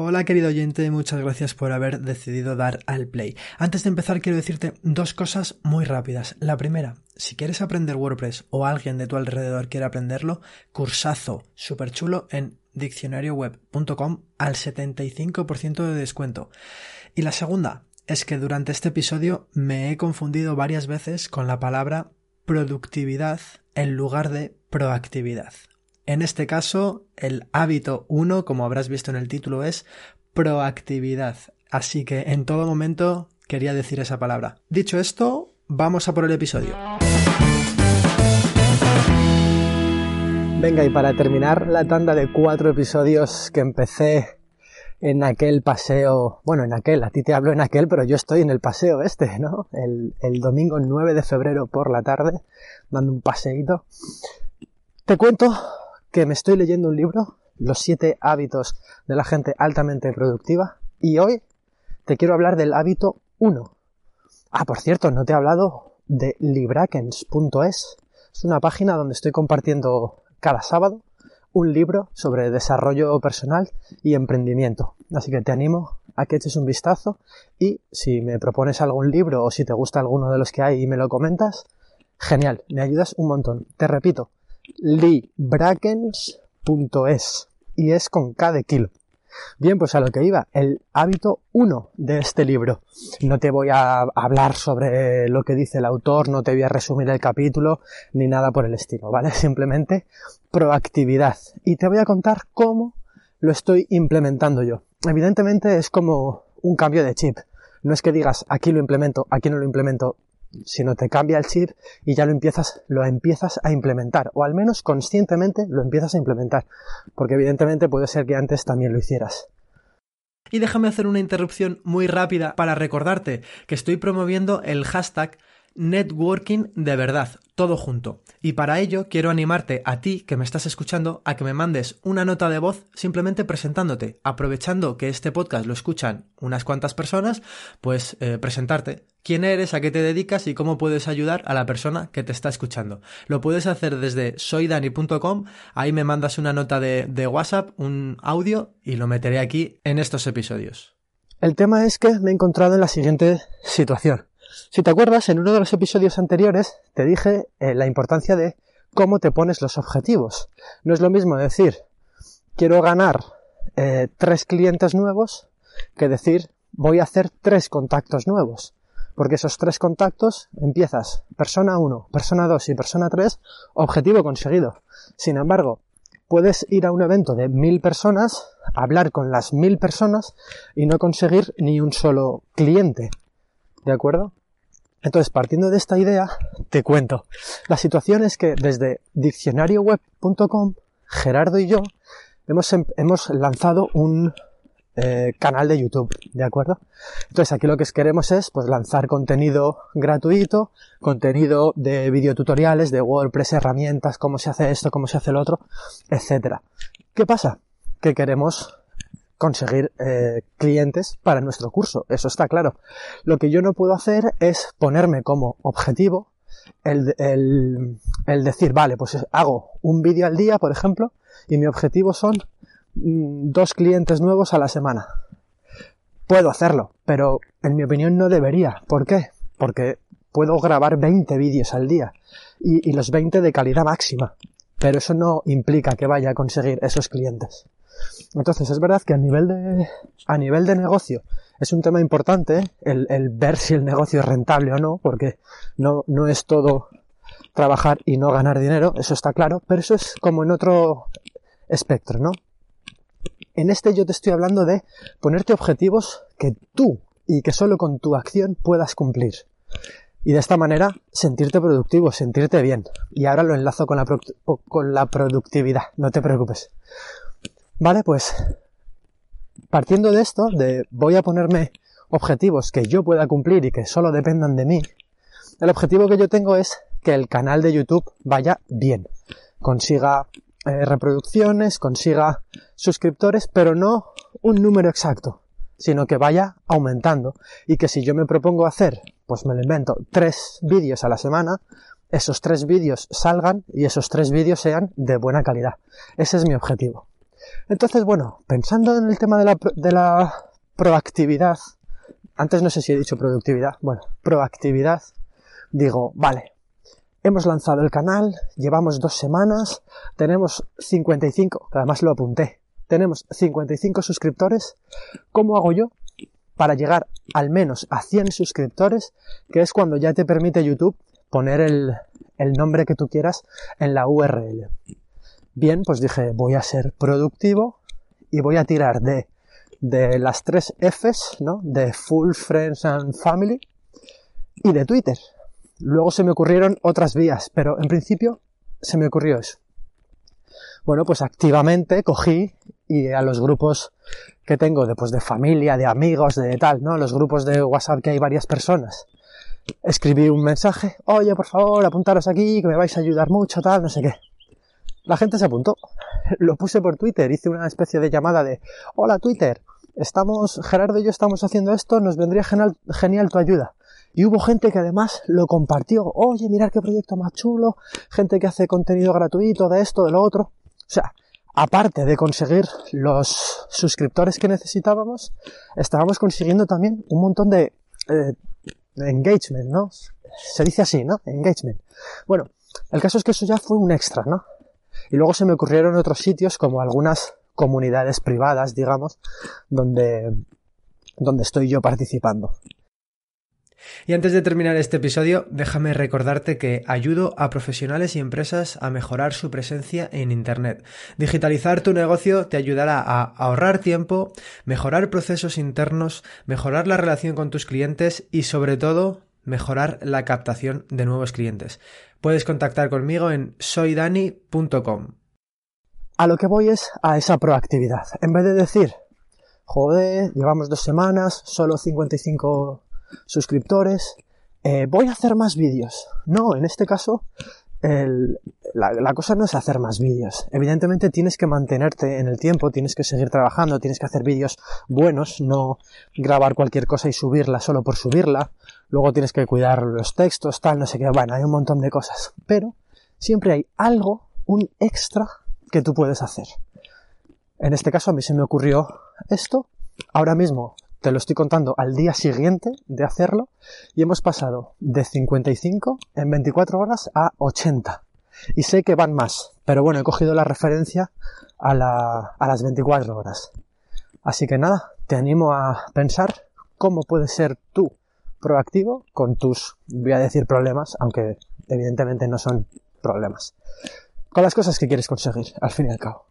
Hola querido oyente, muchas gracias por haber decidido dar al play. Antes de empezar quiero decirte dos cosas muy rápidas. La primera, si quieres aprender WordPress o alguien de tu alrededor quiere aprenderlo, cursazo súper chulo en diccionarioweb.com al 75% de descuento. Y la segunda es que durante este episodio me he confundido varias veces con la palabra productividad en lugar de proactividad. En este caso, el hábito 1, como habrás visto en el título, es proactividad. Así que en todo momento quería decir esa palabra. Dicho esto, vamos a por el episodio. Venga, y para terminar la tanda de cuatro episodios que empecé en aquel paseo, bueno, en aquel, a ti te hablo en aquel, pero yo estoy en el paseo este, ¿no? El, el domingo 9 de febrero por la tarde, dando un paseíto. Te cuento que me estoy leyendo un libro, Los siete hábitos de la gente altamente productiva, y hoy te quiero hablar del hábito 1. Ah, por cierto, no te he hablado de librakens.es. Es una página donde estoy compartiendo cada sábado un libro sobre desarrollo personal y emprendimiento. Así que te animo a que eches un vistazo y si me propones algún libro o si te gusta alguno de los que hay y me lo comentas, genial, me ayudas un montón. Te repito, librakens.es y es con K de kilo. Bien, pues a lo que iba, el hábito 1 de este libro. No te voy a hablar sobre lo que dice el autor, no te voy a resumir el capítulo, ni nada por el estilo, ¿vale? Simplemente proactividad. Y te voy a contar cómo lo estoy implementando yo. Evidentemente es como un cambio de chip. No es que digas aquí lo implemento, aquí no lo implemento sino te cambia el chip y ya lo empiezas, lo empiezas a implementar, o al menos conscientemente lo empiezas a implementar, porque evidentemente puede ser que antes también lo hicieras. Y déjame hacer una interrupción muy rápida para recordarte que estoy promoviendo el hashtag networking de verdad, todo junto. Y para ello quiero animarte a ti que me estás escuchando a que me mandes una nota de voz simplemente presentándote, aprovechando que este podcast lo escuchan unas cuantas personas, pues eh, presentarte. ¿Quién eres? ¿A qué te dedicas? ¿Y cómo puedes ayudar a la persona que te está escuchando? Lo puedes hacer desde soydani.com, ahí me mandas una nota de, de WhatsApp, un audio y lo meteré aquí en estos episodios. El tema es que me he encontrado en la siguiente situación. Si te acuerdas, en uno de los episodios anteriores te dije eh, la importancia de cómo te pones los objetivos. No es lo mismo decir quiero ganar eh, tres clientes nuevos que decir voy a hacer tres contactos nuevos. Porque esos tres contactos empiezas persona 1, persona 2 y persona 3, objetivo conseguido. Sin embargo, puedes ir a un evento de mil personas, hablar con las mil personas y no conseguir ni un solo cliente. ¿De acuerdo? Entonces, partiendo de esta idea, te cuento. La situación es que desde diccionarioweb.com, Gerardo y yo hemos, em, hemos lanzado un eh, canal de YouTube, ¿de acuerdo? Entonces aquí lo que queremos es pues lanzar contenido gratuito, contenido de videotutoriales, de WordPress, herramientas, cómo se hace esto, cómo se hace el otro, etcétera. ¿Qué pasa? Que queremos conseguir eh, clientes para nuestro curso, eso está claro. Lo que yo no puedo hacer es ponerme como objetivo el, el, decir, vale, pues hago un vídeo al día, por ejemplo, y mi objetivo son mm, dos clientes nuevos a la semana. Puedo hacerlo, pero en mi opinión no debería. ¿Por qué? Porque puedo grabar 20 vídeos al día y, los 20 de calidad máxima, pero eso no implica que vaya a conseguir esos clientes. Entonces es verdad que a nivel de, a nivel de negocio es un tema importante el, el ver si el negocio es rentable o no, porque no, no es todo trabajar y no ganar dinero, eso está claro, pero eso es como en otro espectro, ¿no? En este yo te estoy hablando de ponerte objetivos que tú y que solo con tu acción puedas cumplir. Y de esta manera sentirte productivo, sentirte bien. Y ahora lo enlazo con la, con la productividad, no te preocupes. Vale, pues partiendo de esto, de voy a ponerme objetivos que yo pueda cumplir y que solo dependan de mí, el objetivo que yo tengo es que el canal de YouTube vaya bien, consiga eh, reproducciones, consiga suscriptores, pero no un número exacto, sino que vaya aumentando y que si yo me propongo hacer, pues me lo invento, tres vídeos a la semana, esos tres vídeos salgan y esos tres vídeos sean de buena calidad. Ese es mi objetivo. Entonces, bueno, pensando en el tema de la, proactividad, antes no sé si he dicho productividad, bueno, proactividad, digo, vale, hemos lanzado el canal, llevamos dos semanas, tenemos 55, que además lo apunté, tenemos 55 suscriptores, ¿cómo hago yo para llegar al menos a 100 suscriptores, que es cuando ya te permite YouTube poner el nombre que tú quieras en la URL? Bien, pues dije, voy a ser productivo y voy a tirar de, de las tres Fs, ¿no? De Full Friends and Family y de Twitter. Luego se me ocurrieron otras vías, pero en principio se me ocurrió eso. Bueno, pues activamente cogí y a los grupos que tengo de, pues, de familia, de amigos, de tal, ¿no? Los grupos de WhatsApp que hay varias personas. Escribí un mensaje, oye, por favor, apuntaros aquí, que me vais a ayudar mucho, tal, no sé qué. La gente se apuntó. Lo puse por Twitter, hice una especie de llamada de, hola Twitter, estamos, Gerardo y yo estamos haciendo esto, nos vendría genial, tu ayuda. Y hubo gente que además lo compartió. Oye, mirar qué proyecto más chulo. Gente que hace contenido gratuito de esto, de lo otro. O sea, aparte de conseguir los suscriptores que necesitábamos, estábamos consiguiendo también un montón de, eh, de engagement, ¿no? Se dice así, ¿no? Engagement. Bueno, el caso es que eso ya fue un extra, ¿no? Y luego se me ocurrieron otros sitios como algunas comunidades privadas, digamos, donde, donde estoy yo participando. Y antes de terminar este episodio, déjame recordarte que ayudo a profesionales y empresas a mejorar su presencia en Internet. Digitalizar tu negocio te ayudará a ahorrar tiempo, mejorar procesos internos, mejorar la relación con tus clientes y sobre todo mejorar la captación de nuevos clientes. Puedes contactar conmigo en soydani.com. A lo que voy es a esa proactividad. En vez de decir, joder, llevamos dos semanas, solo 55 suscriptores, eh, voy a hacer más vídeos. No, en este caso, la, cosa no es hacer más vídeos. Evidentemente tienes que mantenerte en el tiempo, tienes que seguir trabajando, tienes que hacer vídeos buenos, no grabar cualquier cosa y subirla solo por subirla. Luego tienes que cuidar los textos, tal, no sé qué. Bueno, hay un montón de cosas. Pero siempre hay algo, un extra que tú puedes hacer. En este caso a mí se me ocurrió esto. Ahora mismo te lo estoy contando al día siguiente de hacerlo y hemos pasado de 55 en 24 horas a 80. Y sé que van más, pero bueno, he cogido la referencia a, la, a las 24 horas. Así que nada, te animo a pensar cómo puedes ser tú proactivo con tus, voy a decir problemas, aunque evidentemente no son problemas. Con las cosas que quieres conseguir, al fin y al cabo.